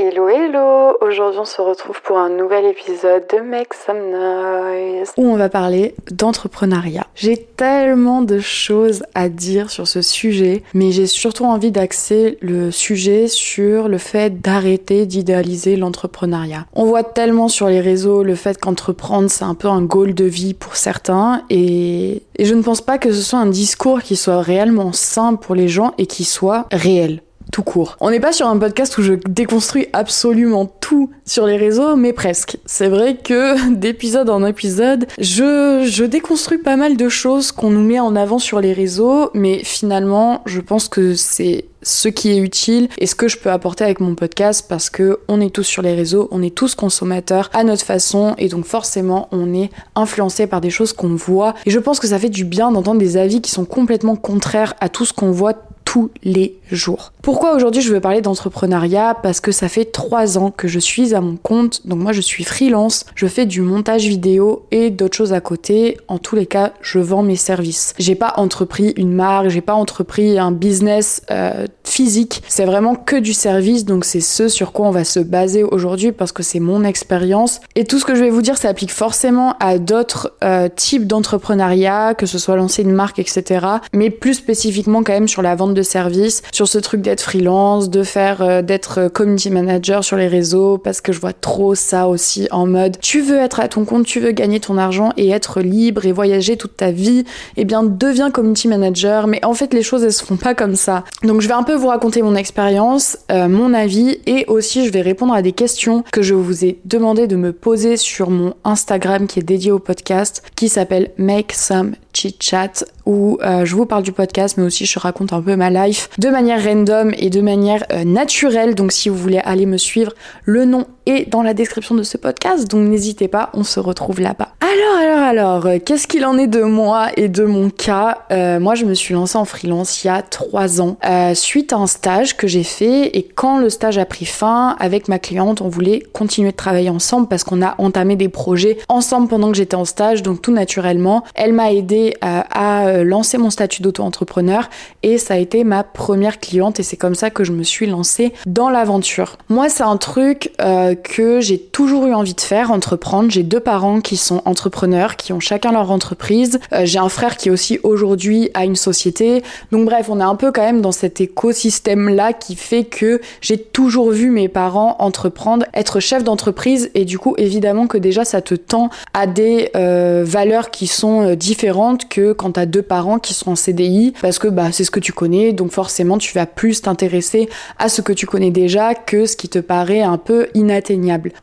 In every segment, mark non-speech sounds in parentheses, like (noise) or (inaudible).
Hello hello Aujourd'hui on se retrouve pour un nouvel épisode de Make Some Noise où on va parler d'entrepreneuriat. J'ai tellement de choses à dire sur ce sujet, mais j'ai surtout envie d'axer le sujet sur le fait d'arrêter d'idéaliser l'entrepreneuriat. On voit tellement sur les réseaux le fait qu'entreprendre c'est un peu un goal de vie pour certains et, et je ne pense pas que ce soit un discours qui soit réellement simple pour les gens et qui soit réel tout court. On n'est pas sur un podcast où je déconstruis absolument tout sur les réseaux, mais presque. C'est vrai que (laughs) d'épisode en épisode, je, je déconstruis pas mal de choses qu'on nous met en avant sur les réseaux, mais finalement, je pense que c'est ce qui est utile et ce que je peux apporter avec mon podcast parce que on est tous sur les réseaux, on est tous consommateurs à notre façon et donc forcément on est influencé par des choses qu'on voit et je pense que ça fait du bien d'entendre des avis qui sont complètement contraires à tout ce qu'on voit tous les jours. Pourquoi aujourd'hui je veux parler d'entrepreneuriat? Parce que ça fait trois ans que je suis à mon compte, donc moi je suis freelance, je fais du montage vidéo et d'autres choses à côté. En tous les cas, je vends mes services. J'ai pas entrepris une marque, j'ai pas entrepris un business euh, physique. C'est vraiment que du service, donc c'est ce sur quoi on va se baser aujourd'hui parce que c'est mon expérience. Et tout ce que je vais vous dire s'applique forcément à d'autres euh, types d'entrepreneuriat, que ce soit lancer une marque, etc. Mais plus spécifiquement quand même sur la vente de services, sur ce truc d'être freelance, de faire euh, d'être euh, community manager sur les réseaux, parce que je vois trop ça aussi en mode tu veux être à ton compte, tu veux gagner ton argent et être libre et voyager toute ta vie, eh bien deviens community manager. Mais en fait les choses elles se font pas comme ça. Donc je vais un peu vous raconter mon expérience, euh, mon avis et aussi je vais répondre à des questions que je vous ai demandé de me poser sur mon Instagram qui est dédié au podcast, qui s'appelle Make Some Chit Chat où euh, je vous parle du podcast, mais aussi je raconte un peu ma life de manière random et de manière euh, naturelle. Donc si vous voulez aller me suivre, le nom dans la description de ce podcast, donc n'hésitez pas, on se retrouve là-bas. Alors, alors, alors, euh, qu'est-ce qu'il en est de moi et de mon cas Moi, je me suis lancée en freelance il y a trois ans, suite à un stage que j'ai fait, et quand le stage a pris fin, avec ma cliente, on voulait continuer de travailler ensemble parce qu'on a entamé des projets ensemble pendant que j'étais en stage, donc tout naturellement, elle m'a aidé à euh, lancé mon statut d'auto-entrepreneur et ça a été ma première cliente et c'est comme ça que je me suis lancée dans l'aventure. Moi, c'est un truc euh, que j'ai toujours eu envie de faire, entreprendre. J'ai deux parents qui sont entrepreneurs, qui ont chacun leur entreprise. Euh, j'ai un frère qui aussi aujourd'hui a une société. Donc bref, on est un peu quand même dans cet écosystème-là qui fait que j'ai toujours vu mes parents entreprendre, être chef d'entreprise et du coup, évidemment que déjà ça te tend à des valeurs qui sont différentes que quand t'as deux parents qui sont en CDI parce que bah c'est ce que tu connais donc forcément tu vas plus t'intéresser à ce que tu connais déjà que ce qui te paraît un peu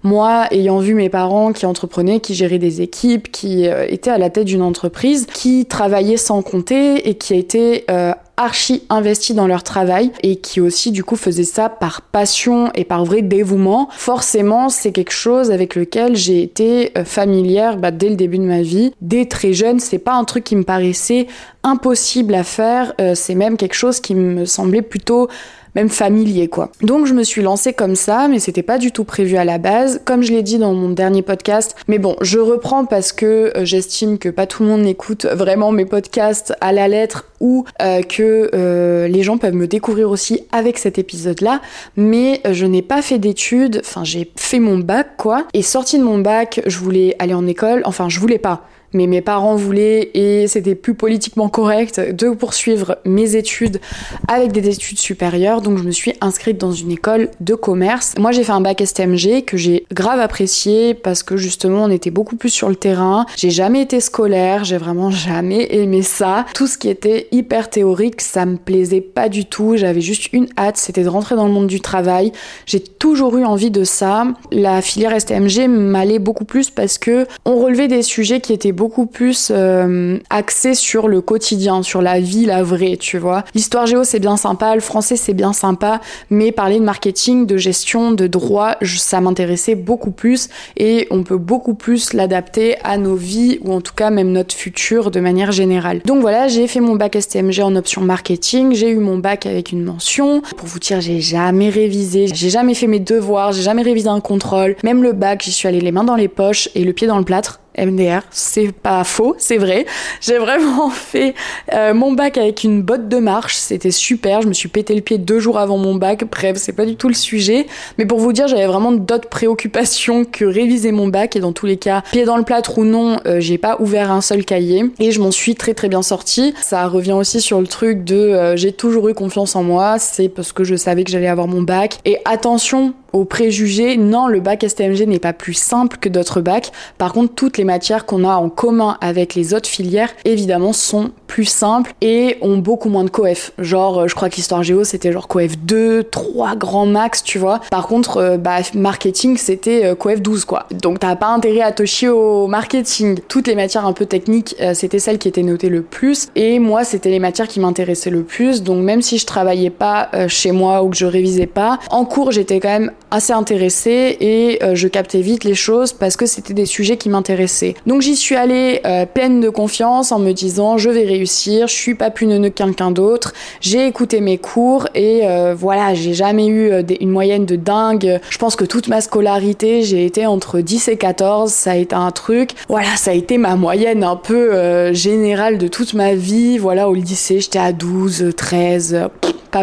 Moi, ayant vu mes parents qui entreprenaient, qui géraient des équipes, qui euh, étaient à la tête d'une entreprise, qui travaillaient sans compter et qui étaient euh, archi investis dans leur travail et qui aussi du coup faisaient ça par passion et par vrai dévouement, forcément c'est quelque chose avec lequel j'ai été euh, familière bah, dès le début de ma vie. Dès très jeune, c'est pas un truc qui me paraissait impossible à faire, c'est même quelque chose qui me semblait plutôt même familier quoi. Donc je me suis lancée comme ça, mais c'était pas du tout prévu à la base, comme je l'ai dit dans mon dernier podcast. Mais bon, je reprends parce que euh, j'estime que pas tout le monde écoute vraiment mes podcasts à la lettre ou euh, que euh, les gens peuvent me découvrir aussi avec cet épisode-là. Mais je n'ai pas fait d'études, enfin j'ai fait mon bac quoi. Et sorti de mon bac, je voulais aller en école, enfin je voulais pas mais mes parents voulaient et c'était plus politiquement correct de poursuivre mes études avec des études supérieures, donc je me suis inscrite dans une école de commerce. Moi j'ai fait un bac STMG que j'ai grave apprécié parce que justement on était beaucoup plus sur le terrain. J'ai jamais été scolaire, j'ai vraiment jamais aimé ça. Tout ce qui était hyper théorique, ça me plaisait pas du tout. J'avais juste une hâte, c'était de rentrer dans le monde du travail. J'ai toujours eu envie de ça. La filière STMG m'allait beaucoup plus parce que on relevait des sujets qui étaient beaucoup beaucoup plus euh, axé sur le quotidien, sur la vie, la vraie, tu vois. L'histoire géo, c'est bien sympa, le français, c'est bien sympa, mais parler de marketing, de gestion, de droit, ça m'intéressait beaucoup plus et on peut beaucoup plus l'adapter à nos vies ou en tout cas même notre futur de manière générale. Donc voilà, j'ai fait mon bac STMG en option marketing, j'ai eu mon bac avec une mention. Pour vous dire, j'ai jamais révisé, j'ai jamais fait mes devoirs, j'ai jamais révisé un contrôle. Même le bac, j'y suis allée les mains dans les poches et le pied dans le plâtre MDR, c'est pas faux, c'est vrai. J'ai vraiment (laughs) fait euh, mon bac avec une botte de marche, c'était super. Je me suis pété le pied deux jours avant mon bac. Bref, c'est pas du tout le sujet. Mais pour vous dire, j'avais vraiment d'autres préoccupations que réviser mon bac. Et dans tous les cas, pied dans le plâtre ou non, euh, j'ai pas ouvert un seul cahier. Et je m'en suis très très bien sortie. Ça revient aussi sur le truc de euh, j'ai toujours eu confiance en moi. C'est parce que je savais que j'allais avoir mon bac. Et attention, aux préjugés, non, le bac STMG n'est pas plus simple que d'autres bacs. Par contre, toutes les matières qu'on a en commun avec les autres filières, évidemment, sont plus simples et ont beaucoup moins de coef. Genre, euh, je crois que l'histoire géo, c'était genre coef 2, 3 grands max, tu vois. Par contre, euh, bah, marketing, c'était euh, coef 12, quoi. Donc, t'as pas intérêt à te chier au marketing. Toutes les matières un peu techniques, c'était celles qui étaient notées le plus. Et moi, c'était les matières qui m'intéressaient le plus. Donc, même si je travaillais pas chez moi ou que je révisais pas, en cours, j'étais quand même assez intéressée et euh, je captais vite les choses parce que c'était des sujets qui m'intéressaient. Donc j'y suis allée euh, pleine de confiance en me disant je vais réussir, je suis pas plus neuneux que quelqu'un d'autre. J'ai écouté mes cours et euh, voilà, j'ai jamais eu une moyenne de dingue. Je pense que toute ma scolarité, j'ai été entre 10 et 14, ça a été un truc. Voilà, ça a été ma moyenne un peu générale de toute ma vie. Voilà, au lycée, j'étais à 12, 13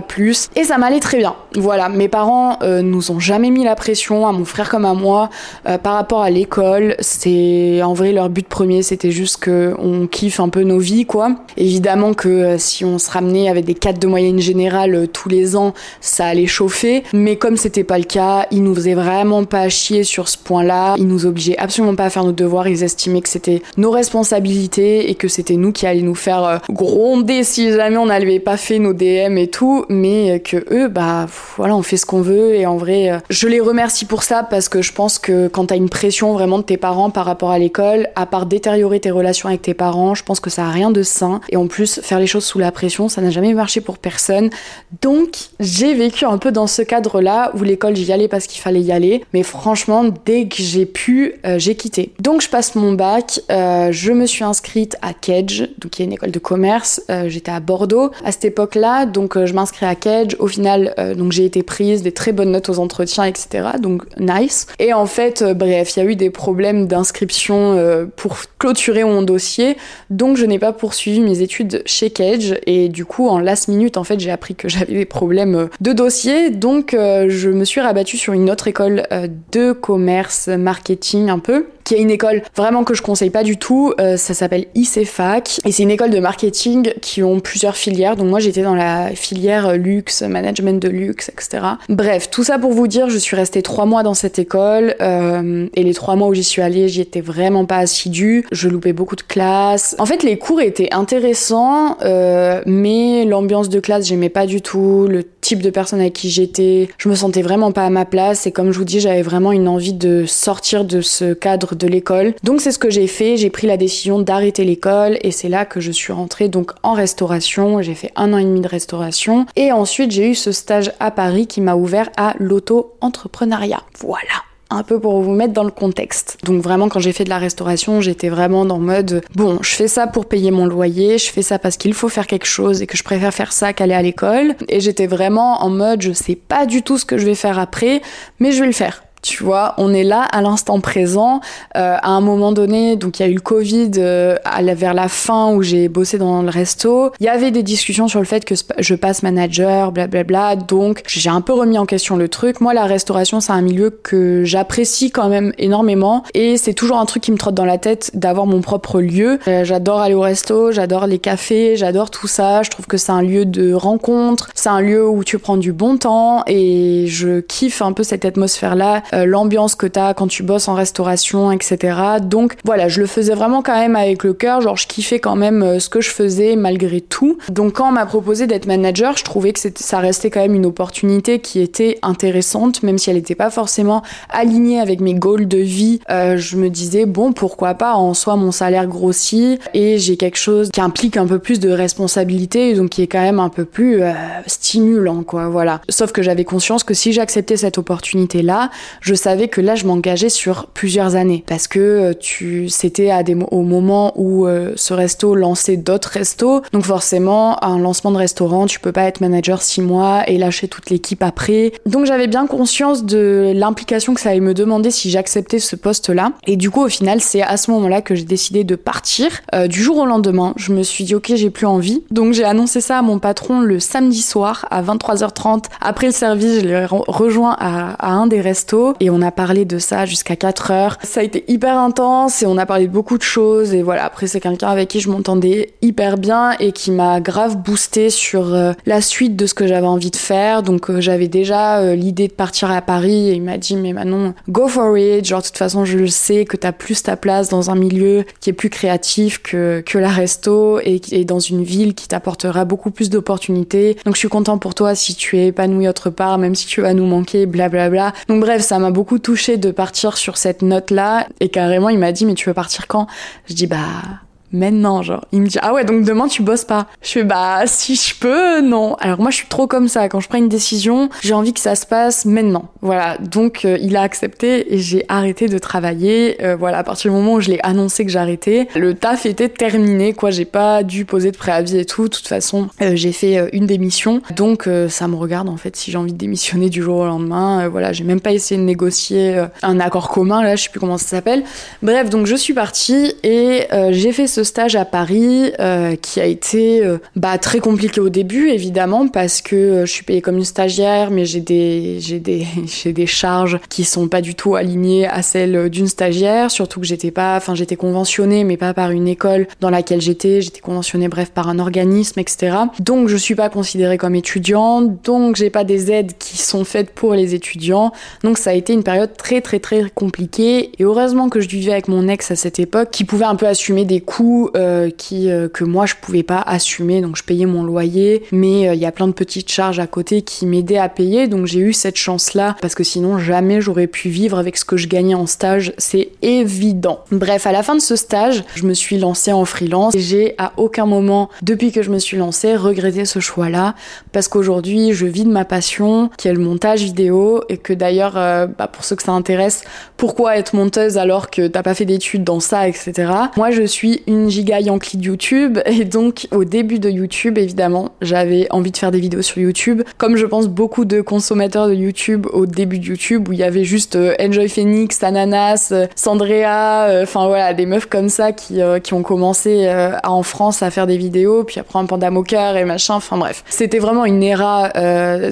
plus. Et ça m'allait très bien. Voilà, mes parents euh, nous ont jamais mis la pression, à mon frère comme à moi, euh, par rapport à l'école. C'est en vrai leur but premier, c'était juste que on kiffe un peu nos vies, quoi. Évidemment que euh, si on se ramenait avec des 4 de moyenne générale tous les ans, ça allait chauffer. Mais comme c'était pas le cas, ils nous faisaient vraiment pas chier sur ce point-là. Ils nous obligeaient absolument pas à faire nos devoirs. Ils estimaient que c'était nos responsabilités et que c'était nous qui allions nous faire gronder si jamais on n'avait pas fait nos DM et tout mais que eux, bah voilà, on fait ce qu'on veut et en vrai, euh, je les remercie pour ça parce que je pense que quand t'as une pression vraiment de tes parents par rapport à l'école, à part détériorer tes relations avec tes parents, je pense que ça a rien de sain et en plus faire les choses sous la pression, ça n'a jamais marché pour personne. Donc j'ai vécu un peu dans ce cadre-là où l'école j'y allais parce qu'il fallait y aller, mais franchement dès que j'ai pu, euh, j'ai quitté. Donc je passe mon bac, euh, je me suis inscrite à Kedge, donc qui est une école de commerce, j'étais à Bordeaux à cette époque-là, donc je m'inscris à Cage. Au final, euh, donc j'ai été prise, des très bonnes notes aux entretiens, etc. Donc nice. Et en fait, euh, bref, il y a eu des problèmes d'inscription euh, pour clôturer mon dossier, donc je n'ai pas poursuivi mes études chez Cage. Et du coup, en last minute, en fait, j'ai appris que (laughs) j'avais des problèmes de dossier, donc je me suis rabattue sur une autre école de commerce, marketing un peu qui est une école vraiment que je conseille pas du tout. Ça s'appelle ICFAC et c'est une école de marketing qui ont plusieurs filières. Donc moi j'étais dans la filière luxe, management de luxe, etc. Bref, tout ça pour vous dire, je suis restée trois mois dans cette école euh, et les trois mois où j'y suis allée, j'y étais vraiment pas assidue. Je loupais beaucoup de classes. En fait, les cours étaient intéressants, euh, mais l'ambiance de classe j'aimais pas du tout. Le type de personne avec qui j'étais, je me sentais vraiment pas à ma place et comme je vous dis, j'avais vraiment une envie de sortir de ce cadre de l'école. Donc c'est ce que j'ai fait, j'ai pris la décision d'arrêter l'école et c'est là que je suis rentrée donc en restauration, j'ai fait un an et demi de restauration et ensuite j'ai eu ce stage à Paris qui m'a ouvert à l'auto-entrepreneuriat. Voilà un peu pour vous mettre dans le contexte. Donc vraiment quand j'ai fait de la restauration, j'étais vraiment dans mode bon, je fais ça pour payer mon loyer, je fais ça parce qu'il faut faire quelque chose et que je préfère faire ça qu'aller à l'école et j'étais vraiment en mode je sais pas du tout ce que je vais faire après, mais je vais le faire. Tu vois, on est là à l'instant présent. Euh, à un moment donné, donc il y a eu le Covid euh, vers la fin où j'ai bossé dans le resto. Il y avait des discussions sur le fait que je passe manager, blablabla. Donc j'ai un peu remis en question le truc. Moi, la restauration, c'est un milieu que j'apprécie quand même énormément et c'est toujours un truc qui me trotte dans la tête d'avoir mon propre lieu. Euh, j'adore aller au resto, j'adore les cafés, j'adore tout ça. Je trouve que c'est un lieu de rencontre, c'est un lieu où tu prends du bon temps et je kiffe un peu cette atmosphère-là euh, l'ambiance que t'as quand tu bosses en restauration, etc. Donc voilà, je le faisais vraiment quand même avec le cœur, genre je kiffais quand même euh, ce que je faisais malgré tout. Donc quand on m'a proposé d'être manager, je trouvais que ça restait quand même une opportunité qui était intéressante, même si elle n'était pas forcément alignée avec mes goals de vie. Euh, je me disais bon pourquoi pas, en soi mon salaire grossit et j'ai quelque chose qui implique un peu plus de responsabilité, donc qui est quand même un peu plus stimulant quoi. Voilà. Sauf que j'avais conscience que si j'acceptais cette opportunité là, je savais que là je m'engageais sur plusieurs années parce que euh, tu c'était à des au moment où euh, ce resto lançait d'autres restos. Donc forcément, un lancement de restaurant, tu peux pas être manager six mois et lâcher toute l'équipe après. Donc j'avais bien conscience de l'implication que ça allait me demander si j'acceptais ce poste-là. Et du coup, au final, c'est à ce moment-là que j'ai décidé de partir. Euh, du jour au lendemain, je me suis dit ok, j'ai plus envie. Donc j'ai annoncé ça à mon patron le samedi soir à 23h30. Après le service, je l'ai rejoint à, à, un des restos et on a parlé de ça jusqu'à 4 heures. Ça a été hyper intense et on a parlé de beaucoup de choses. Et voilà, après c'est quelqu'un avec qui je m'entendais hyper bien et qui m'a grave boosté sur euh, la suite de ce que j'avais envie de faire. Donc euh, j'avais déjà euh, l'idée de partir à Paris et il m'a dit mais Manon, go for it. Genre de toute façon je le sais que t'as plus ta place dans un milieu qui est plus créatif que, que la resto et, dans une ville qui t'apportera beaucoup plus d'opportunités. Donc je suis content pour toi si tu es épanoui autre part, même si tu vas nous manquer, blablabla. Bla bla. Donc bref, ça m'a beaucoup touché de partir sur cette note-là. Et carrément il m'a dit mais tu veux partir quand? Je dis bah maintenant, genre. Il me dit, ah ouais, donc demain tu bosses pas. Je fais, bah, si je peux, non. Alors moi, je suis trop comme ça. Quand je prends une décision, j'ai envie que ça se passe maintenant. Voilà. Donc, euh, il a accepté et j'ai arrêté de travailler. Euh, voilà, à partir du moment où je l'ai annoncé que j'arrêtais, le taf était terminé, quoi. J'ai pas dû poser de préavis et tout. De toute façon, euh, j'ai fait une démission. Donc, ça me regarde, en fait, si j'ai envie de démissionner du jour au lendemain. voilà, j'ai même pas essayé de négocier un accord commun, là, je sais plus comment ça s'appelle. Bref, donc je suis partie et j'ai fait ce stage à Paris euh, qui a été euh, bah, très compliqué au début évidemment parce que euh, je suis payée comme une stagiaire mais j'ai des (laughs) charges qui sont pas du tout alignées à celles d'une stagiaire surtout que j'étais pas j'étais conventionnée mais pas par une école dans laquelle j'étais. J'étais conventionnée bref par un organisme etc donc je suis pas considérée comme étudiante donc j'ai pas des aides qui sont faites pour les étudiants. Donc ça a été une période très très très compliquée. Et heureusement que je vivais avec mon ex à cette époque qui pouvait un peu assumer des coûts euh, euh, que moi je pouvais pas assumer. Donc je payais mon loyer mais euh, il y a plein de petites charges à côté qui m'aidaient à payer. Donc j'ai eu cette chance là parce que sinon jamais j'aurais pu vivre avec ce que je gagnais en stage. C'est évident. Bref à la fin de ce stage je me suis lancée en freelance. Et j'ai à aucun moment depuis que je me suis lancée regretté ce choix là parce qu'aujourd'hui je vis de ma passion qui est le montage vidéo. Et que d'ailleurs bah, pour ceux que ça intéresse pourquoi être monteuse alors que t'as pas fait d'études dans ça etc moi je suis une giga Yankee de YouTube. (laughs) Et donc au début de YouTube évidemment j'avais envie de faire des vidéos sur YouTube. Comme je pense beaucoup de consommateurs de YouTube au début de YouTube où il y avait juste euh, Enjoy Phoenix, Ananas, euh, Sandrea, euh, enfin voilà des meufs comme ça qui, qui ont commencé en France à faire des vidéos puis après un panda moqueur et machin. Enfin bref. C'était vraiment une era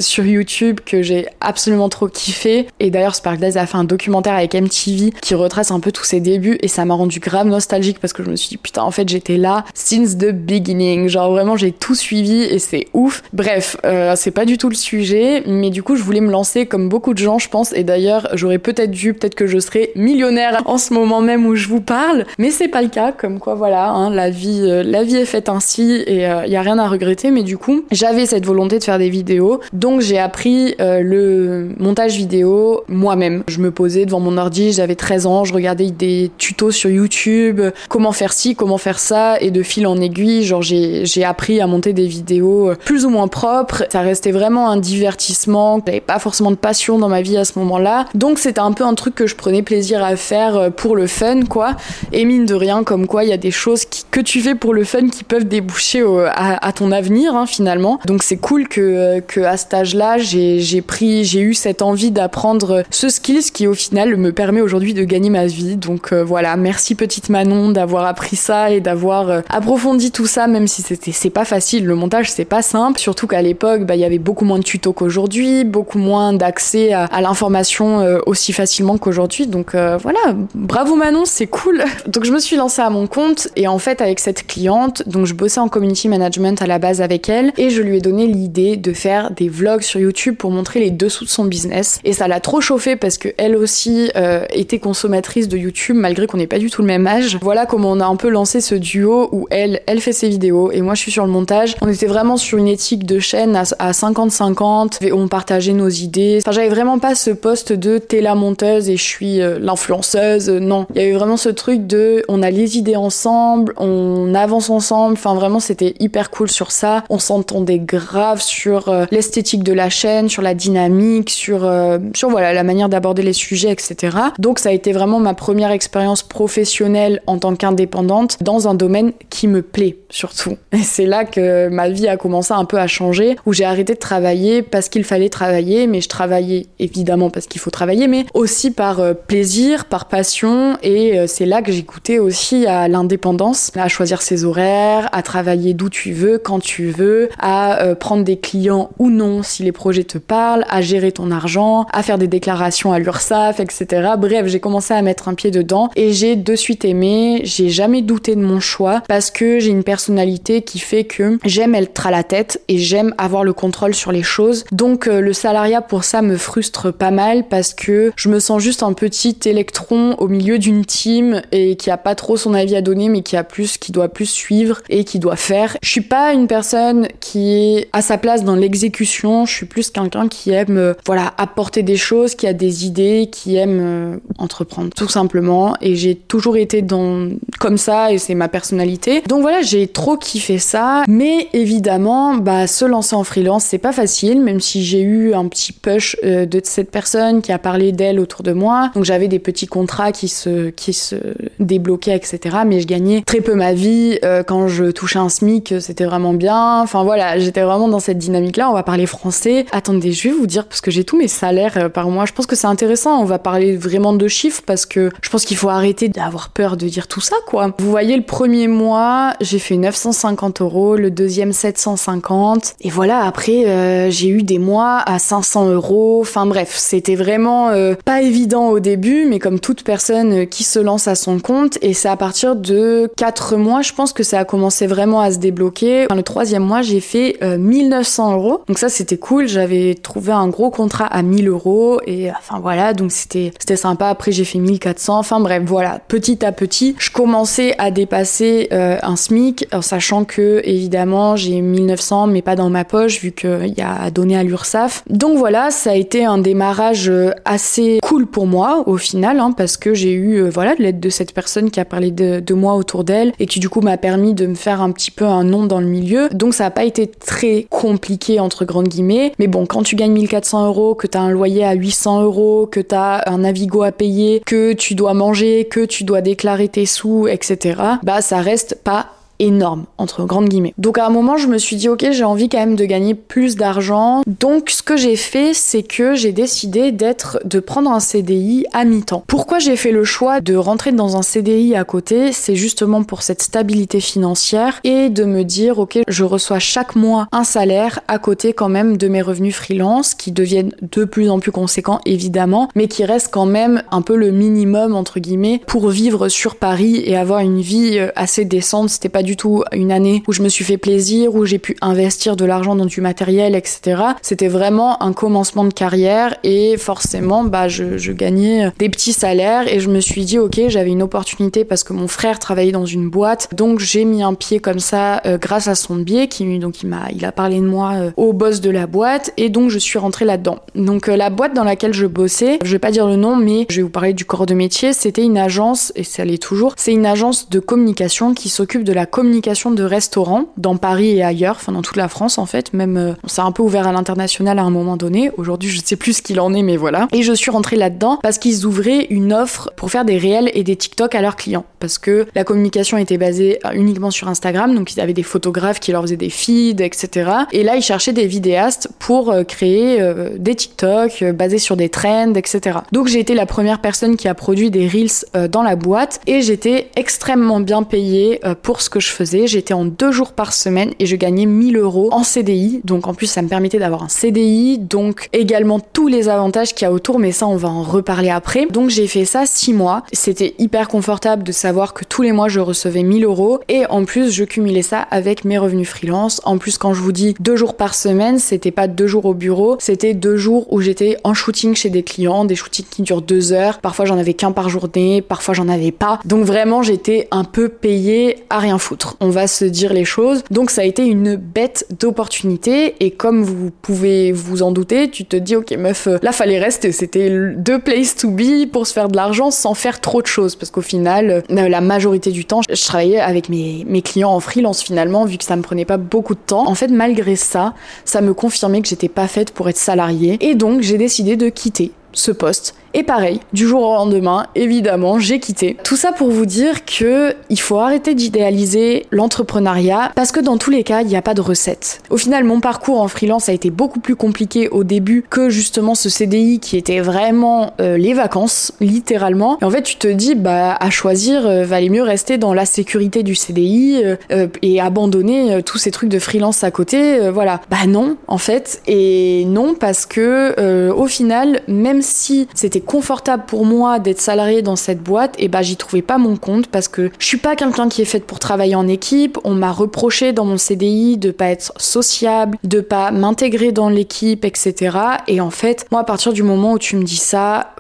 sur YouTube que j'ai absolument trop kiffé. Et d'ailleurs Sparkdays a fait un documentaire avec MTV qui retrace un peu tous ses débuts et ça m'a rendu grave nostalgique parce que je me suis dit putain en fait, j'étais là since the beginning. Genre vraiment, j'ai tout suivi et c'est ouf. Bref, euh, c'est pas du tout le sujet, mais du coup, je voulais me lancer comme beaucoup de gens, je pense. Et d'ailleurs, j'aurais peut-être dû, peut-être que je serais millionnaire en ce moment même où je vous parle, mais c'est pas le cas. Comme quoi, voilà, hein, la vie, euh, la vie est faite ainsi et il euh, y a rien à regretter. Mais du coup, j'avais cette volonté de faire des vidéos, donc j'ai appris le montage vidéo moi-même. Je me posais devant mon ordi, j'avais 13 ans, je regardais des tutos sur YouTube, comment faire ci, comment faire ça et de fil en aiguille, genre j'ai, j'ai appris à monter des vidéos plus ou moins propres. Ça restait vraiment un divertissement. J'avais pas forcément de passion dans ma vie à ce moment-là. Donc c'était un peu un truc que je prenais plaisir à faire euh, pour le fun, quoi. Et mine de rien, comme quoi il y a des choses qui, que tu fais pour le fun qui peuvent déboucher à, ton avenir, hein, finalement. Donc c'est cool que, que à cet âge-là, j'ai, j'ai pris, j'ai eu cette envie d'apprendre ce skills qui au final me permet aujourd'hui de gagner ma vie. Donc euh, voilà, merci petite Manon d'avoir appris ça et d'avoir euh, approfondi tout ça, même si c'était c'est pas facile. Le montage c'est pas simple, surtout qu'à l'époque bah, il y avait beaucoup moins de tutos qu'aujourd'hui, beaucoup moins d'accès à, l'information euh, aussi facilement qu'aujourd'hui. Donc euh, voilà, bravo Manon, c'est cool. (laughs) Donc je me suis lancée à mon compte et en fait avec cette cliente, donc je bossais en community management à la base avec elle et je lui ai donné l'idée de faire des vlogs sur YouTube pour montrer les dessous de son business. Et ça l'a trop chauffé parce que elle aussi était consommatrice de YouTube malgré qu'on n'ait pas du tout le même âge. Voilà comment on a un peu lancé ce duo où elle, elle fait ses vidéos et moi je suis sur le montage. On était vraiment sur une éthique de chaîne à 50-50, on partageait nos idées. Enfin, j'avais vraiment pas ce poste de t'es la monteuse et je suis euh, l'influenceuse. Non, il y avait vraiment ce truc de on a les idées ensemble, on, on avance ensemble. Enfin, vraiment, c'était hyper cool sur ça. On s'entendait grave sur euh, l'esthétique de la chaîne, sur la dynamique, sur, euh, sur voilà, la manière d'aborder les sujets, etc. Donc, ça a été vraiment ma première expérience professionnelle en tant qu'indépendante dans un domaine qui me plaît, surtout. Et c'est là que ma vie a commencé un peu à changer, où j'ai arrêté de travailler parce qu'il fallait travailler, mais je travaillais évidemment parce qu'il faut travailler, mais aussi par euh, plaisir, par passion, et c'est là que goûté aussi à l'indépendance, à choisir ses horaires, à travailler d'où tu veux, quand tu veux, à euh, prendre des clients ou non si les projets te parlent, à gérer ton argent, à faire des déclarations à l'URSSAF, etc. Bref, j'ai commencé à mettre un pied dedans et j'ai de suite aimé, j'ai jamais douté de mon choix parce que j'ai une personnalité qui fait que j'aime être à la tête et j'aime avoir le contrôle sur les choses. Donc euh, le salariat pour ça me frustre pas mal parce que je me sens juste un petit électron au milieu d'une team et qui a pas trop son avis à donner mais qui a plus qui doit plus suivre et qui doit faire. Je suis pas une personne qui est à sa place dans l'exécution, je suis plus quelqu'un qui aime euh, voilà, apporter des choses, qui a des idées, qui aime euh, entreprendre tout simplement et j'ai toujours été dans comme ça et c'est ma personnalité. Donc voilà, j'ai trop kiffé ça, mais évidemment, bah se lancer en freelance, c'est pas facile même si j'ai eu un petit push euh, de cette personne qui a parlé d'elle autour de moi. Donc j'avais des petits contrats qui se qui se débloquaient etc. Mais je gagnais très peu ma vie quand je touchais un SMIC, c'était vraiment bien. Enfin voilà, j'étais vraiment dans cette dynamique-là. On va parler français. Attendez, je vais vous dire parce que j'ai tous mes salaires euh, par mois. Je pense que c'est intéressant. On va parler vraiment de chiffres parce que je pense qu'il faut arrêter d'avoir peur de dire tout ça, quoi. Vous voyez, le premier mois, j'ai fait 950 euros, le deuxième 750. Et voilà, après, euh, j'ai eu des mois à 500 euros. Enfin bref, c'était vraiment euh, pas évident au début, mais comme toute personne qui se lance à son compte. Et c'est à partir de 4 mois, je pense que ça a commencé vraiment à se débloquer. Enfin, le troisième mois, j'ai fait 1900 euros. Donc ça, c'était cool. J'avais trouvé un gros contrat à 1000 euros et enfin voilà, donc c'était sympa. Après, j'ai fait 1400. Enfin bref, voilà. Petit à petit, je commençais à dépasser euh, un SMIC, en sachant que évidemment j'ai 1900, mais pas dans ma poche vu qu'il y a à donner à l'URSSAF. Donc voilà, ça a été un démarrage euh, assez cool pour moi au final, hein, parce que j'ai eu euh, voilà l'aide de cette personne qui a parlé de, de moi autour d'elle et qui du coup m'a permis de me faire un petit peu un nom dans le milieu. Donc ça n'a pas été très compliqué entre grandes guillemets. Mais bon, quand tu gagnes 1400 euros, que t'as un loyer à 800 euros, que t'as un Navigo à payer, que tu dois manger, que tu dois déclarer tes sous, etc. Bah ça reste pas énorme, entre grandes guillemets. Donc à un moment, je me suis dit, ok, j'ai envie quand même de gagner plus d'argent. Donc ce que j'ai fait, c'est que j'ai décidé d'être, de prendre un CDI à mi-temps. Pourquoi j'ai fait le choix de rentrer dans un CDI à côté? C'est justement pour cette stabilité financière et de me dire, ok, je reçois chaque mois un salaire à côté quand même de mes revenus freelance qui deviennent de plus en plus conséquents évidemment, mais qui restent quand même un peu le minimum entre guillemets pour vivre sur Paris et avoir une vie euh, assez décente. C'était pas du tout une année où je me suis fait plaisir, où j'ai pu investir de l'argent dans du matériel, etc. C'était vraiment un commencement de carrière et forcément, bah, je, je gagnais des petits salaires et je me suis dit, ok, j'avais une opportunité parce que mon frère travaillait dans une boîte, donc j'ai mis un pied comme ça euh, grâce à son biais, qui donc il m'a, il a parlé de moi euh, au boss de la boîte et donc je suis rentrée là-dedans. Donc euh, la boîte dans laquelle je bossais, je vais pas dire le nom, mais je vais vous parler du corps de métier. C'était une agence et ça l'est toujours. C'est une agence de communication qui s'occupe de la communication communication de restaurants dans Paris et ailleurs, enfin dans toute la France en fait. Même euh, on s'est un peu ouvert à l'international à un moment donné. Aujourd'hui, je sais plus ce qu'il en est, mais voilà. Et je suis rentrée là-dedans parce qu'ils ouvraient une offre pour faire des réels et des TikTok à leurs clients. Parce que la communication était basée euh, uniquement sur Instagram, donc ils avaient des photographes qui leur faisaient des feeds, etc. Et là, ils cherchaient des vidéastes pour euh, créer des TikTok basés sur des trends, etc. Donc j'ai été la première personne qui a produit des reels dans la boîte et j'étais extrêmement bien payée pour ce que je faisais. J'étais en deux jours par semaine et je gagnais 1000 euros en CDI. Donc en plus, ça me permettait d'avoir un CDI, donc également tous les avantages qu'il y a autour, mais ça, on va en reparler après. Donc j'ai fait ça six mois. C'était hyper confortable de savoir que tous les mois, je recevais 1000 euros et en plus, je cumulais ça avec mes revenus freelance. En plus, quand je vous dis deux jours par semaine, c'était pas deux jours au bureau, c'était deux jours où j'étais en shooting chez des clients, des shootings qui durent deux heures. Parfois, j'en avais qu'un par journée, parfois, j'en avais pas. Donc vraiment, j'étais un peu payée à rien foutre On va se dire les choses. Donc ça a été une bête d'opportunité et comme vous pouvez vous en douter, tu te dis ok meuf, euh, là fallait rester. C'était deux place to be pour se faire de l'argent sans faire trop de choses parce qu'au final, euh, la majorité du temps, je travaillais avec mes, mes clients en freelance finalement vu que ça me prenait pas beaucoup de temps. En fait, malgré ça, ça me confirmait que j'étais pas faite pour être salariée et donc j'ai décidé de quitter ce poste et pareil, du jour au lendemain, évidemment, j'ai quitté. Tout ça pour vous dire que il faut arrêter d'idéaliser l'entrepreneuriat parce que dans tous les cas, il n'y a pas de recette. Au final, mon parcours en freelance a été beaucoup plus compliqué au début que justement ce CDI qui était vraiment euh, les vacances, littéralement. Et en fait, tu te dis, bah, à choisir, euh, valait mieux rester dans la sécurité du CDI euh, et abandonner tous ces trucs de freelance à côté. voilà. Bah non, en fait. Et non, parce que au final, même si c'était confortable pour moi d'être salarié dans cette boîte, et bah j'y trouvais pas mon compte parce que je suis pas quelqu'un qui est fait pour travailler en équipe. On m'a reproché dans mon CDI de pas être sociable, de pas m'intégrer dans l'équipe, etc. Et en fait, moi à partir du moment où tu me dis ça,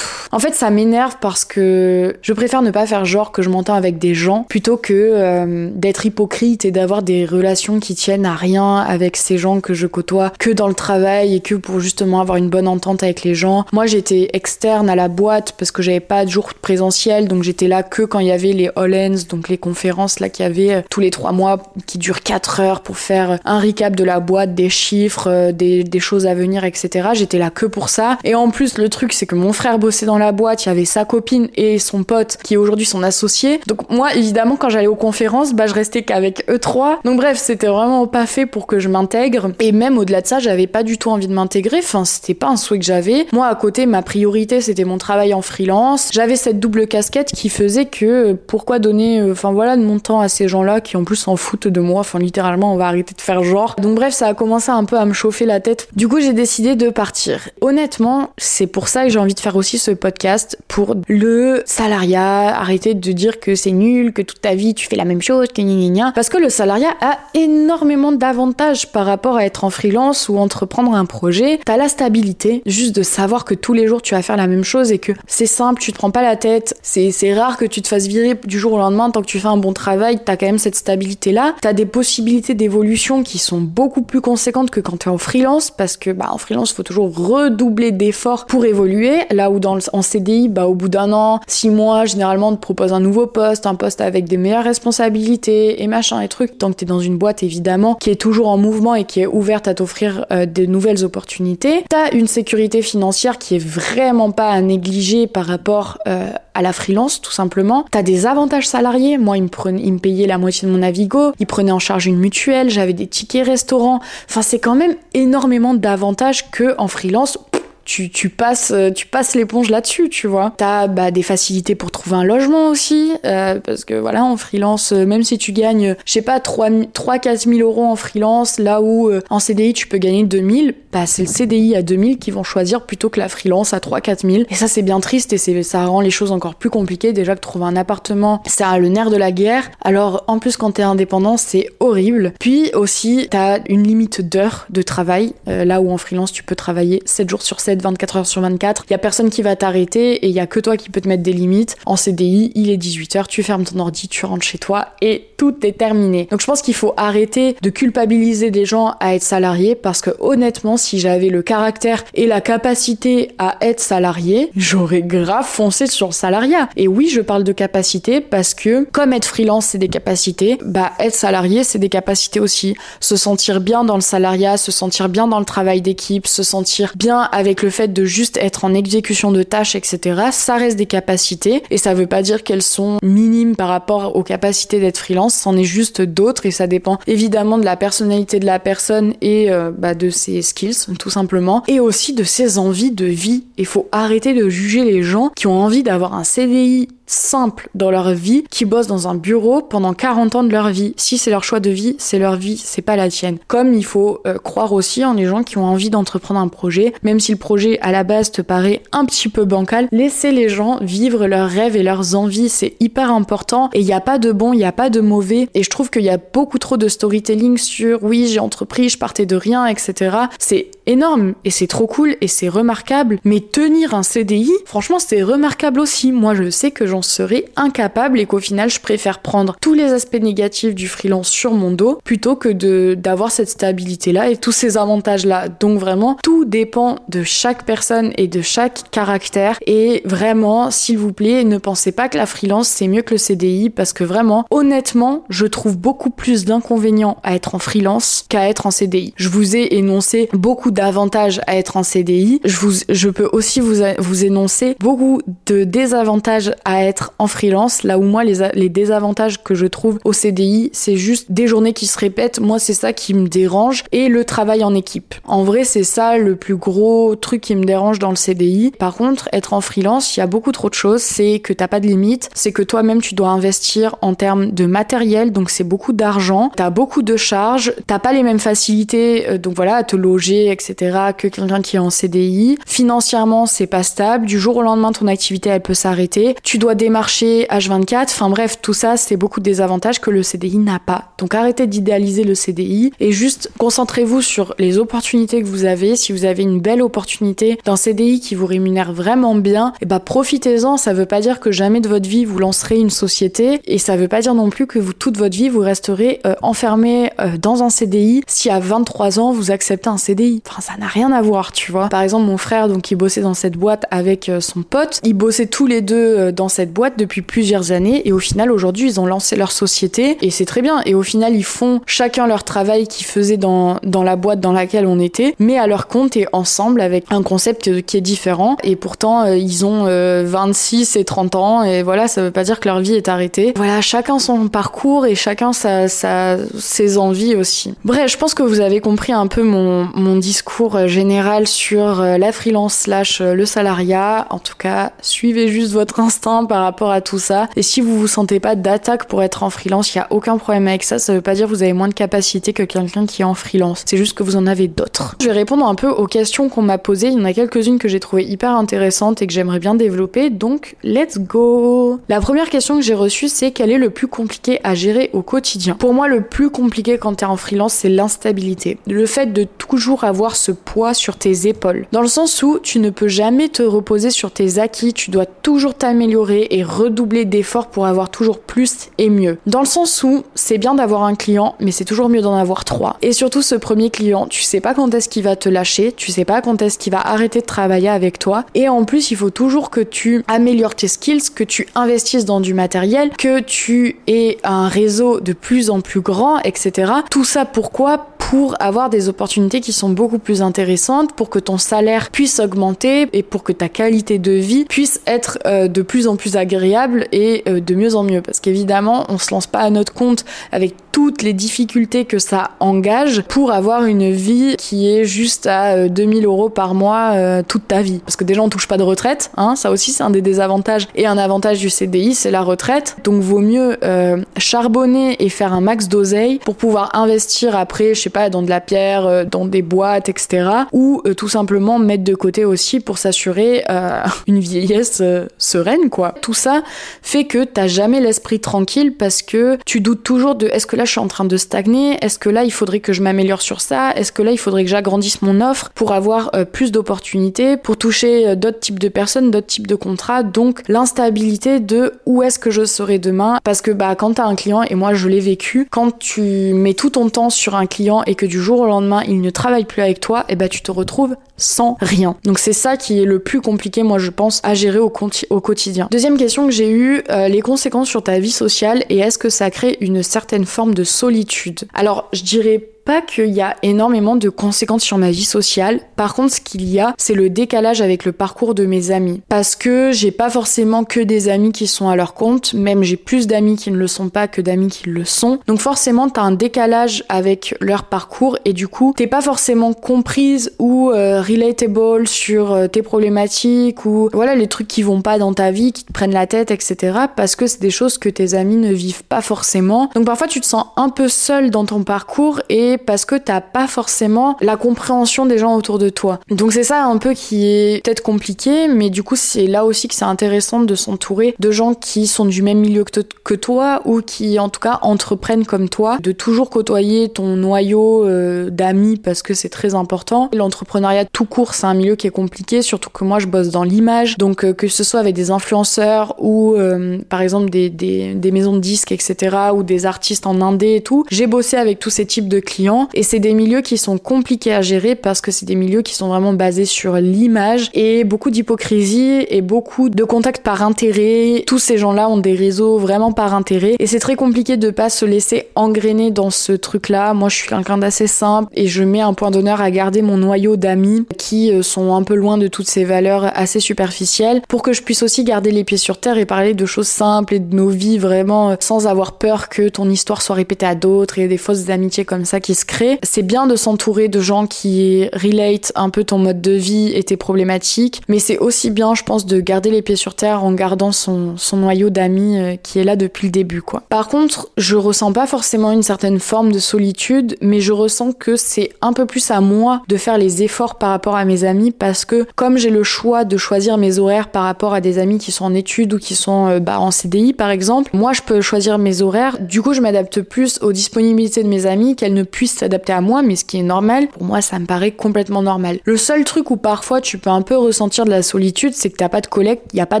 en fait ça m'énerve parce que je préfère ne pas faire genre que je m'entends avec des gens plutôt que euh, d'être hypocrite et d'avoir des relations qui tiennent à rien avec ces gens que je côtoie que dans le travail et que pour justement avoir une bonne entente avec les gens. Moi j'étais externe à la boîte parce que j'avais pas de jour présentiel, donc j'étais là que quand il y avait les All donc les conférences là qu'il y avait euh, tous les trois mois qui durent 4 heures pour faire un recap de la boîte, des chiffres, euh, des, des choses à venir, etc. J'étais là que pour ça. Et en plus, le truc, c'est que mon frère bossait dans la boîte, il y avait sa copine et son pote qui est aujourd'hui son associé. Donc moi, évidemment, quand j'allais aux conférences, bah je restais qu'avec eux trois. Donc bref, c'était vraiment pas fait pour que je m'intègre. Et même au-delà de ça, j'avais pas du tout envie de m'intégrer. Enfin, c'était pas un souhait que j'avais. Moi, à côté, ma priorité, c'était mon travail en freelance. J'avais cette double casquette qui faisait que pourquoi donner, euh, enfin voilà, de mon temps à ces gens-là qui en plus s'en foutent de moi. Enfin littéralement, on va arrêter de faire genre. Donc bref, ça a commencé un peu à me chauffer la tête. Du coup, j'ai décidé de partir. Honnêtement, c'est pour ça que j'ai envie de faire aussi ce podcast pour le salariat. Arrêter de dire que c'est nul, que toute ta vie tu fais la même chose, que gna gna Parce que le salariat a énormément d'avantages par rapport à être en freelance ou entreprendre un projet. T'as la stabilité, juste de savoir que tous les jours tu vas faire la même chose et que c'est simple, tu te prends pas la tête. C'est, rare que tu te fasses virer du jour au lendemain tant que tu fais un bon travail, t'as quand même cette stabilité-là. T'as des possibilités d'évolution qui sont beaucoup plus conséquentes que quand t'es en freelance parce que, bah, en freelance, faut toujours redoubler d'efforts pour évoluer. Là où dans le, en CDI, bah, au bout d'un an, six mois, généralement, on te propose un nouveau poste, un poste avec des meilleures responsabilités et machin et trucs. Tant que t'es dans une boîte, évidemment, qui est toujours en mouvement et qui est ouverte à t'offrir euh, de nouvelles opportunités. T'as une sécurité financière qui est vraiment pas à négliger par rapport euh, à la freelance, tout simplement. T'as des avantages salariés. Moi, ils me, prenaient, ils me la moitié de mon Navigo. Ils prenaient en charge une mutuelle. J'avais des tickets restaurants. Enfin, c'est quand même énormément d'avantages que en freelance tu, tu passes, euh, tu passes l'éponge là-dessus, tu vois. T'as bah, des facilités pour trouver un logement aussi, euh, parce que voilà, en freelance, euh, même si tu gagnes, je sais pas, 3-4 000 euros en freelance, là où en CDI tu peux gagner 2000, bah c'est le CDI à 2000 qui vont choisir plutôt que la freelance à 3-4 000. Et ça c'est bien triste et ça rend les choses encore plus compliquées. Déjà que trouver un appartement, c'est le nerf de la guerre. Alors en plus quand t'es indépendant, c'est horrible. Puis aussi, t'as une limite d'heures de travail, là où en freelance tu peux travailler 7 jours sur 7 24 heures sur 24. Il y a personne qui va t'arrêter et il y a que toi qui peux te mettre des limites. En CDI, il est 18h, tu fermes ton ordi, tu rentres chez toi et tout est terminé. Donc je pense qu'il faut arrêter de culpabiliser des gens à être salariés parce que honnêtement, si j'avais le caractère et la capacité à être salarié, j'aurais grave foncé sur le salariat. Et oui, je parle de capacité parce que comme être freelance, c'est des capacités, bah être salarié, c'est des capacités aussi. Se sentir bien dans le salariat, se sentir bien dans le travail d'équipe, se sentir bien avec le le fait de juste être en exécution de tâches, etc., ça reste des capacités. Et ça veut pas dire qu'elles sont minimes par rapport aux capacités d'être freelance, c'en est juste d'autres et ça dépend évidemment de la personnalité de la personne et euh, bah, de ses skills, tout simplement, et aussi de ses envies de vie. Il faut arrêter de juger les gens qui ont envie d'avoir un CDI simple dans leur vie, qui bossent dans un bureau pendant 40 ans de leur vie. Si c'est leur choix de vie, c'est leur vie, c'est pas la tienne. Comme il faut euh, croire aussi en les gens qui ont envie d'entreprendre un projet, même si le projet à la base te paraît un petit peu bancal, laissez les gens vivre leurs rêves et leurs envies, c'est hyper important et il n'y a pas de bon, il n'y a pas de mauvais et je trouve qu'il y a beaucoup trop de storytelling sur oui j'ai entrepris, je partais de rien, etc. C'est énorme et c'est trop cool et c'est remarquable, mais tenir un CDI, franchement c'est remarquable aussi. Moi je sais que j'en serais incapable et qu'au final je préfère prendre tous les aspects négatifs du freelance sur mon dos plutôt que de d'avoir cette stabilité là et tous ces avantages là. Donc vraiment tout dépend de chaque personne et de chaque caractère et vraiment s'il vous plaît ne pensez pas que la freelance c'est mieux que le CDI parce que vraiment honnêtement je trouve beaucoup plus d'inconvénients à être en freelance qu'à être en CDI. Je vous ai énoncé beaucoup d'avantages à être en CDI. Je vous je peux aussi vous vous énoncer beaucoup de désavantages à être en freelance là où moi les les désavantages que je trouve au CDI c'est juste des journées qui se répètent. Moi c'est ça qui me dérange et le travail en équipe. En vrai c'est ça le plus gros truc qui me dérange dans le CDI. Par contre être en freelance il y a beaucoup trop de choses. C'est que t'as pas de limite. C'est que toi-même tu dois investir en termes de matériel donc c'est beaucoup d'argent. T'as beaucoup de charges. T'as pas les mêmes facilités euh, donc voilà à te loger etc que quelqu'un qui est en CDI. Financièrement c'est pas stable. Du jour au lendemain ton activité elle peut s'arrêter. Tu dois démarcher H24. Enfin bref tout ça c'est beaucoup de désavantages que le CDI n'a pas. Donc arrêtez d'idéaliser le CDI et juste concentrez-vous sur les opportunités que vous avez. Si vous avez une belle opportunité d'un CDI qui vous rémunère vraiment bien, et eh bah profitez-en. Ça veut pas dire que jamais de votre vie vous lancerez une société et ça veut pas dire non plus que vous toute votre vie vous resterez euh, enfermé euh, dans un CDI si à 23 ans vous acceptez un CDI. Enfin ça n'a rien à voir, tu vois. Par exemple mon frère donc il bossait dans cette boîte avec euh, son pote, ils bossaient tous les deux dans cette boîte depuis plusieurs années et au final aujourd'hui ils ont lancé leur société et c'est très bien. Et au final ils font chacun leur travail qu'ils faisaient dans, dans la boîte dans laquelle on était mais à leur compte et ensemble avec un concept qui est différent. Et pourtant euh, ils ont 26 euh, et 30 ans et voilà ça veut pas dire que leur vie est arrêtée. Voilà chacun son parcours et chacun sa, sa ses envies aussi. Bref je pense que vous avez compris un peu mon, mon discours euh, général sur la freelance slash le salariat. En tout cas suivez juste votre instinct rapport à tout ça et si vous vous sentez pas d'attaque pour être en freelance il y a aucun problème avec ça ça veut pas dire que vous avez moins de capacité que quelqu'un qui est en freelance c'est juste que vous en avez d'autres je vais répondre un peu aux questions qu'on m'a posées. Il y en a quelques-unes que j'ai trouvées hyper intéressantes et que j'aimerais bien développer. Donc, let's go La première question que j'ai reçue, c'est quel est le plus compliqué à gérer au quotidien? Pour moi, le plus compliqué quand t'es en freelance, c'est l'instabilité. Le fait de toujours avoir ce poids sur tes épaules. Dans le sens où tu ne peux jamais te reposer sur tes acquis, tu dois toujours t'améliorer et redoubler d'efforts pour avoir toujours plus et mieux. Dans le sens où c'est bien d'avoir un client, mais c'est toujours mieux d'en avoir trois. Et surtout ce premier client, tu sais pas quand est-ce qu'il va te lâcher, tu sais pas quand est-ce qu'il va arrêter de travailler avec toi. Et en plus, il faut toujours que tu améliores tes skills, que tu investisses dans du matériel, que tu aies un réseau de plus en plus grand, etc. Tout ça pourquoi? Pour avoir des opportunités qui sont beaucoup plus intéressantes, pour que ton salaire puisse augmenter et pour que ta qualité de vie puisse être euh, de plus en plus agréable et euh, de mieux en mieux. Parce qu'évidemment, on se lance pas à notre compte avec toutes les difficultés que ça engage pour avoir une vie qui est juste à 2000 euh, euros par mois euh, toute ta vie. Parce que déjà on touche pas de retraite, hein, ça aussi c'est un des désavantages. Et un avantage du CDI, c'est la retraite. Donc vaut mieux euh, charbonner et faire un max d'oseille pour pouvoir investir après, je sais pas, dans de la pierre, dans des boîtes, etc. Ou tout simplement mettre de côté aussi pour s'assurer (laughs) une vieillesse sereine, quoi. Tout ça fait que t'as jamais l'esprit tranquille parce que tu doutes toujours de est-ce que là je suis en train de stagner, est-ce que là il faudrait que je m'améliore sur ça, est-ce que là il faudrait que j'agrandisse mon offre pour avoir euh, plus d'opportunités, pour toucher euh, d'autres types de personnes, d'autres types de contrats? Donc l'instabilité de où est-ce que je serai demain? Parce que bah quand t'as un client, et moi je l'ai vécu, quand tu mets tout ton temps sur un client et que du jour au lendemain il ne travaille plus avec toi, et bah tu te retrouves sans rien. Donc c'est ça qui est le plus compliqué, moi je pense, à gérer au, au quotidien. Deuxième question que j'ai eue, euh, les conséquences sur ta vie sociale et est-ce que ça crée une certaine forme de solitude? Alors je dirais pas qu'il y a énormément de conséquences sur ma vie sociale. Par contre, ce qu'il y a, c'est le décalage avec le parcours de mes amis. Parce que j'ai pas forcément que des amis qui sont à leur compte, même j'ai plus d'amis qui ne le sont pas que d'amis qui le sont. Donc forcément, t'as un décalage avec leur parcours et du coup, t'es pas forcément comprise ou euh, relatable sur euh, tes problématiques ou voilà les trucs qui vont pas dans ta vie, qui te prennent la tête, etc. Parce que c'est des choses que tes amis ne vivent pas forcément. Donc parfois, tu te sens un peu seul dans ton parcours et parce que t'as pas forcément la compréhension des gens autour de toi. Donc c'est ça un peu qui est peut-être compliqué, mais du coup c'est là aussi que c'est intéressant de s'entourer de gens qui sont du même milieu que, toi ou qui en tout cas entreprennent comme toi, de toujours côtoyer ton noyau euh, d'amis parce que c'est très important. L'entrepreneuriat tout court c'est un milieu qui est compliqué, surtout que moi je bosse dans l'image, donc euh, que ce soit avec des influenceurs ou euh, par exemple des, des maisons de disques etc ou des artistes en indé et tout, j'ai bossé avec tous ces types de clients et c'est des milieux qui sont compliqués à gérer parce que c'est des milieux qui sont vraiment basés sur l'image et beaucoup d'hypocrisie et beaucoup de contacts par intérêt. Tous ces gens-là ont des réseaux vraiment par intérêt et c'est très compliqué de pas se laisser engrainer dans ce truc-là. Moi, je suis quelqu'un d'assez simple et je mets un point d'honneur à garder mon noyau d'amis qui euh, sont un peu loin de toutes ces valeurs assez superficielles pour que je puisse aussi garder les pieds sur terre et parler de choses simples et de nos vies vraiment euh, sans avoir peur que ton histoire soit répétée à d'autres et des fausses amitiés comme ça qui C'est bien de s'entourer de gens qui relate un peu ton mode de vie et tes problématiques, mais c'est aussi bien, je pense, de garder les pieds sur terre en gardant son, son noyau d'amis euh, qui est là depuis le début, quoi. Par contre, je ressens pas forcément une certaine forme de solitude, mais je ressens que c'est un peu plus à moi de faire les efforts par rapport à mes amis parce que comme j'ai le choix de choisir mes horaires par rapport à des amis qui sont en études ou qui sont euh, bah, en CDI par exemple, moi je peux choisir mes horaires. Du coup, je m'adapte plus aux disponibilités de mes amis qu'elles ne puissent s'adapter à moi, mais ce qui est normal, pour moi ça me paraît complètement normal. Le seul truc où parfois tu peux un peu ressentir de la solitude, c'est que t'as pas de collègues, il y a pas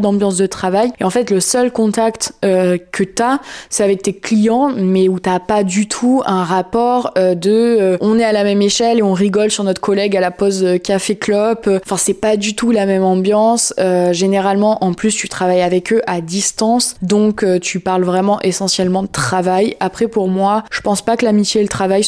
d'ambiance de travail, et en fait le seul contact euh, que t'as, c'est avec tes clients, mais où t'as pas du tout un rapport euh, de euh, on est à la même échelle et on rigole sur notre collègue à la pause café clope. Enfin c'est pas du tout la même ambiance. généralement en plus tu travailles avec eux à distance, donc tu parles vraiment essentiellement de travail. Après pour moi, je pense pas que l'amitié et le travail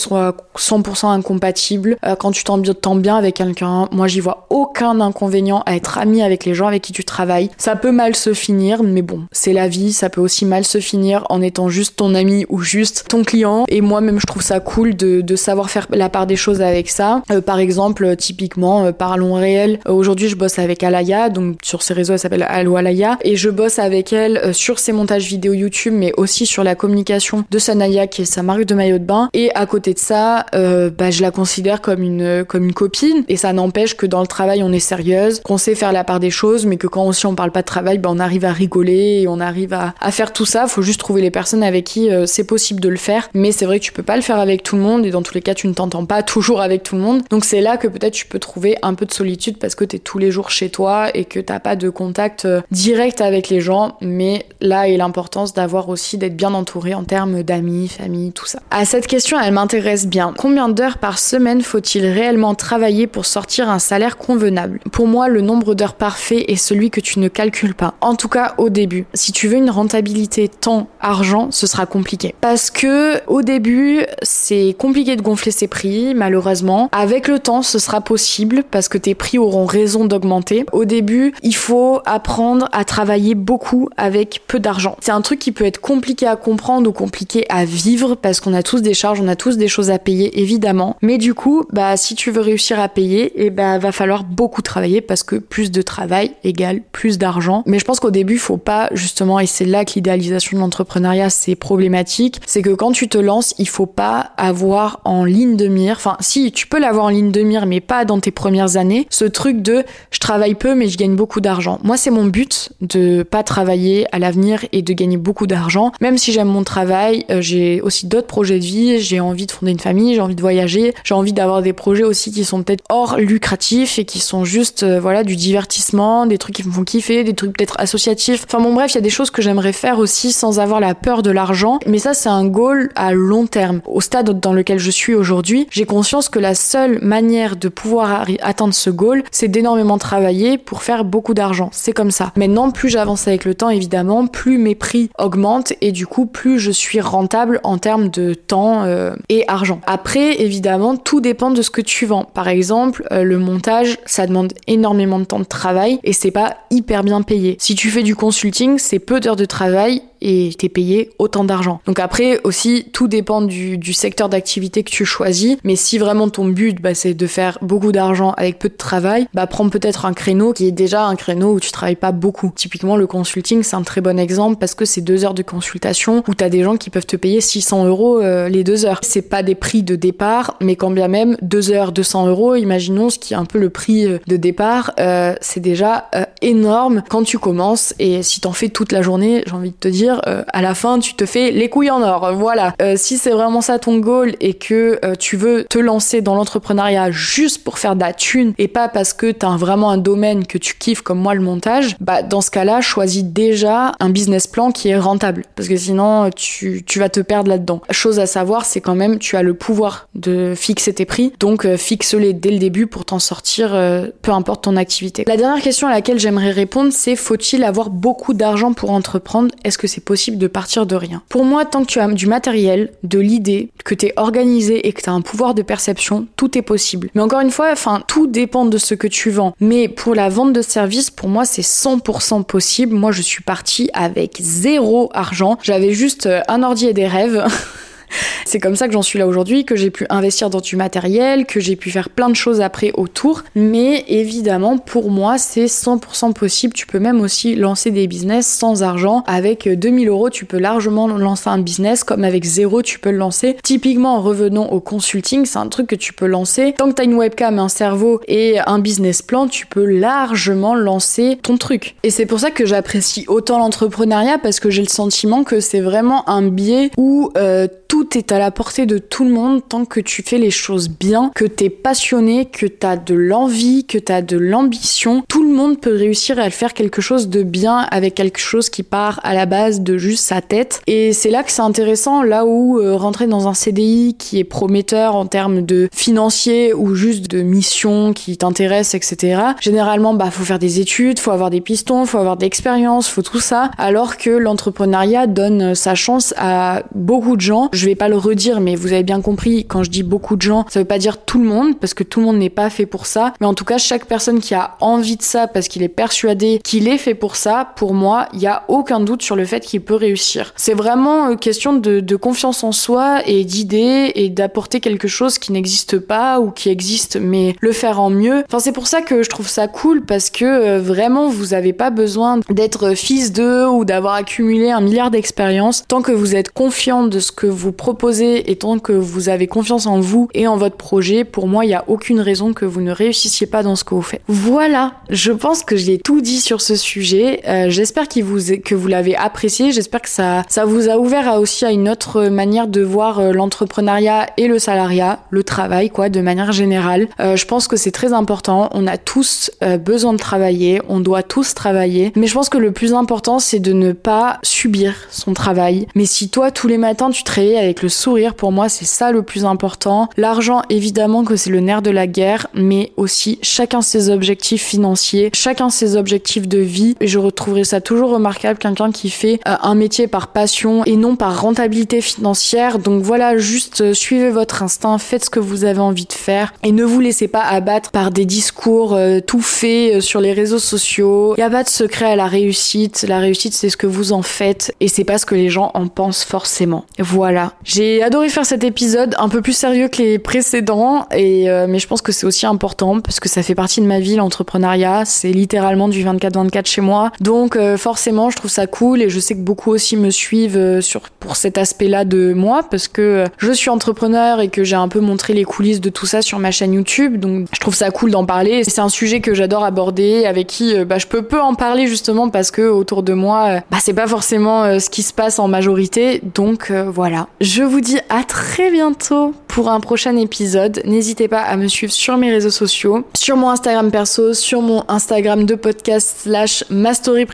soient 100% incompatibles. quand tu t'entends bien avec quelqu'un, moi j'y vois aucun inconvénient à être ami avec les gens avec qui tu travailles. Ça peut mal se finir, mais bon, c'est la vie, ça peut aussi mal se finir en étant juste ton ami ou juste ton client. Et moi-même, je trouve ça cool de, savoir faire la part des choses avec ça. Euh, par exemple, euh, typiquement, euh, parlons réel. Aujourd'hui, je bosse avec Alaya, donc sur ses réseaux, elle s'appelle Allo Alaya, et je bosse avec elle sur ses montages vidéo YouTube, mais aussi sur la communication de Sanaya, qui est sa marque de maillot de bain. Et à côté de ça, bah, je la considère comme une comme une copine, et ça n'empêche que dans le travail, on est sérieuse, qu'on sait faire la part des choses, mais que quand aussi on parle pas de travail, bah, on arrive à rigoler et on arrive à, faire tout ça. Faut juste trouver les personnes avec qui c'est possible de le faire. Mais c'est vrai que tu peux pas le faire avec tout le monde et dans tous les cas, tu ne t'entends pas (laughs) toujours avec tout le monde. Donc c'est là que peut-être tu peux trouver un peu de solitude parce que tu es tous les jours chez toi et que t'as pas de contact euh, direct avec les gens. Mais là est l'importance d'avoir aussi d'être bien entouré en termes d'amis, famille, tout ça. À cette question, elle m'intéresse bien. Combien d'heures par semaine faut-il réellement travailler pour sortir un salaire convenable? Pour moi, le nombre d'heures parfait est celui que tu ne calcules pas. En tout cas, au début. Si tu veux une rentabilité temps-argent, ce sera compliqué. Parce que au début, c'est compliqué de gonfler ses prix, malheureusement. Avec le temps, ce sera possible parce que tes prix auront raison d'augmenter. Au début, il faut apprendre à travailler beaucoup avec peu d'argent. C'est un truc qui peut être compliqué à comprendre ou compliqué à vivre parce qu'on a tous des charges, on a tous des choses à payer, évidemment. Mais du coup, bah, si tu veux réussir à payer, et eh bah, va falloir beaucoup travailler parce que plus de travail égale plus d'argent. Mais je pense qu'au début, faut pas, justement, et c'est là que l'idéalisation de l'entrepreneuriat, c'est problématique, c'est que quand tu te lances, il faut pas avoir en ligne de mire, enfin si tu peux l'avoir en ligne de mire mais pas dans tes premières années, ce truc de je travaille peu mais je gagne beaucoup d'argent. Moi c'est mon but de pas travailler à l'avenir et de gagner beaucoup d'argent. Même si j'aime mon travail, euh, j'ai aussi d'autres projets de vie, j'ai envie de fonder famille, j'ai envie de voyager, j'ai envie d'avoir des projets aussi qui sont peut-être hors lucratifs et qui sont juste euh, voilà du divertissement, des trucs qui me font kiffer, des trucs peut-être associatifs. Enfin bon bref, il y a des choses que j'aimerais faire aussi sans avoir la peur de l'argent, mais ça c'est un goal à long terme. Au stade dans lequel je suis aujourd'hui, j'ai conscience que la seule manière de pouvoir atteindre ce goal, c'est d'énormément travailler pour faire beaucoup d'argent. C'est comme ça. Maintenant, plus j'avance avec le temps, évidemment, plus mes prix augmentent et du coup, plus je suis rentable en termes de temps euh, et argent. Après, évidemment, tout dépend de ce que tu vends. Par exemple, euh, le montage, ça demande énormément de temps de travail et c'est pas hyper bien payé. Si tu fais du consulting, c'est peu d'heures de travail et t'es payé autant d'argent. Donc après aussi, tout dépend du, du secteur d'activité que tu choisis. Mais si vraiment ton but, bah, c'est de faire beaucoup d'argent avec peu de travail, bah, prends peut-être un créneau qui est déjà un créneau où tu travailles pas beaucoup. Typiquement, le consulting, c'est un très bon exemple parce que c'est deux heures de consultation où t'as des gens qui peuvent te payer 600 euros euh, les deux heures. C'est pas des prix de départ, mais quand bien même deux heures 200 euros, imaginons ce qui est un peu le prix euh, de départ, euh, c'est déjà énorme quand tu commences et si t'en fais toute la journée, j'ai envie de te dire, à la fin tu te fais les couilles en or. Voilà. si c'est vraiment ça ton goal et que tu veux te lancer dans l'entrepreneuriat juste pour faire de la thune et pas parce que t'as vraiment un domaine que tu kiffes comme moi le montage, bah dans ce cas-là, choisis déjà un business plan qui est rentable parce que sinon tu, tu vas te perdre là-dedans. Chose à savoir, c'est quand même tu as le pouvoir de fixer tes prix, donc euh, fixe-les dès le début pour t'en sortir, euh, peu importe ton activité. La dernière question à laquelle j'aimerais répondre, c'est faut-il avoir beaucoup d'argent pour entreprendre? Est-ce que c'est possible de partir de rien Pour moi, tant que tu as du matériel, de l'idée, que tu es organisé et que tu as un pouvoir de perception, tout est possible. Mais encore une fois, enfin, tout dépend de ce que tu vends. Mais pour la vente de services, pour moi, c'est 100% possible. Moi, je suis partie avec zéro argent. J'avais juste euh, un ordi et des rêves. (laughs) (laughs) C'est comme ça que j'en suis là aujourd'hui, que j'ai pu investir dans du matériel, que j'ai pu faire plein de choses après autour. Mais évidemment, pour moi, c'est 100% possible. Tu peux même aussi lancer des business sans argent. Avec 2000 euros, tu peux largement lancer un business, comme avec zéro, tu peux le lancer. Typiquement, en revenant au consulting, c'est un truc que tu peux lancer. Tant que tu as une webcam, un cerveau et un business plan, tu peux largement lancer ton truc. Et c'est pour ça que j'apprécie autant l'entrepreneuriat parce que j'ai le sentiment que c'est vraiment un biais où euh, tout est à la portée de tout le monde tant que tu fais les choses bien, que t'es passionné, que t'as de l'envie, que t'as de l'ambition. Tout le monde peut réussir à faire quelque chose de bien avec quelque chose qui part à la base de juste sa tête. Et c'est là que c'est intéressant, là où euh, rentrer dans un CDI qui est prometteur en termes de financier ou juste de mission qui t'intéresse, etc. Généralement, bah, faut faire des études, faut avoir des pistons, faut avoir de l'expérience, faut tout ça. Alors que l'entrepreneuriat donne sa chance à beaucoup de gens. Vais pas le redire, mais vous avez bien compris, quand je dis beaucoup de gens, ça veut pas dire tout le monde, parce que tout le monde n'est pas fait pour ça. Mais en tout cas, chaque personne qui a envie de ça, parce qu'il est persuadé qu'il est fait pour ça, pour moi, il y a aucun doute sur le fait qu'il peut réussir. C'est vraiment une question de, confiance en soi et d'idées et d'apporter quelque chose qui n'existe pas ou qui existe, mais le faire en mieux. Enfin, c'est pour ça que je trouve ça cool, parce que euh, vraiment, vous avez pas besoin d'être fils d'eux ou d'avoir accumulé un milliard d'expériences. Tant que vous êtes confiant de ce que vous vous proposez et tant que vous avez confiance en vous et en votre projet, pour moi, il n'y a aucune raison que vous ne réussissiez pas dans ce que vous faites. Voilà, je pense que j'ai tout dit sur ce sujet. Euh, j'espère qu'il vous, que vous l'avez apprécié. J'espère que ça, ça vous a ouvert aussi à une autre manière de voir euh, l'entrepreneuriat et le salariat, le travail, quoi, de manière générale. Euh, je pense que c'est très important. On a tous besoin de travailler. On doit tous travailler. Mais je pense que le plus important, c'est de ne pas subir son travail. Mais si toi, tous les matins, tu te réveilles avec le sourire, pour moi, c'est ça le plus important. L'argent, évidemment que c'est le nerf de la guerre, mais aussi chacun ses objectifs financiers, chacun ses objectifs de vie. Et je retrouverai ça toujours remarquable, quelqu'un qui fait euh, un métier par passion et non par rentabilité financière. Donc voilà, juste euh, suivez votre instinct, faites ce que vous avez envie de faire et ne vous laissez pas abattre par des discours euh, tout faits sur les réseaux sociaux. Il n'y a pas de secret à la réussite. La réussite, c'est ce que vous en faites et c'est pas ce que les gens en pensent forcément. Voilà. J'ai adoré faire cet épisode un peu plus sérieux que les précédents, et euh, mais je pense que c'est aussi important parce que ça fait partie de ma vie, l'entrepreneuriat. C'est littéralement du 24-24 chez moi. Donc euh, forcément, je trouve ça cool et je sais que beaucoup aussi me suivent euh, sur, pour cet aspect-là de moi parce que je suis entrepreneur et que j'ai un peu montré les coulisses de tout ça sur ma chaîne YouTube. Donc je trouve ça cool d'en parler. C'est un sujet que j'adore aborder, avec qui bah, je peux peu en parler justement parce que autour de moi, bah, c'est pas forcément ce qui se passe en majorité. Donc voilà. Je vous dis à très bientôt pour un prochain épisode. N'hésitez pas à me suivre sur mes réseaux sociaux, sur mon Instagram perso, sur mon Instagram de podcast slash ma story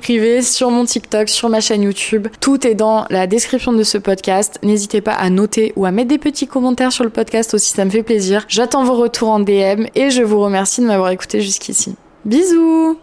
sur mon TikTok, sur ma chaîne YouTube. Tout est dans la description de ce podcast. N'hésitez pas à noter ou à mettre des petits commentaires sur le podcast aussi, ça me fait plaisir. J'attends vos retours en DM et je vous remercie de m'avoir écouté jusqu'ici. Bisous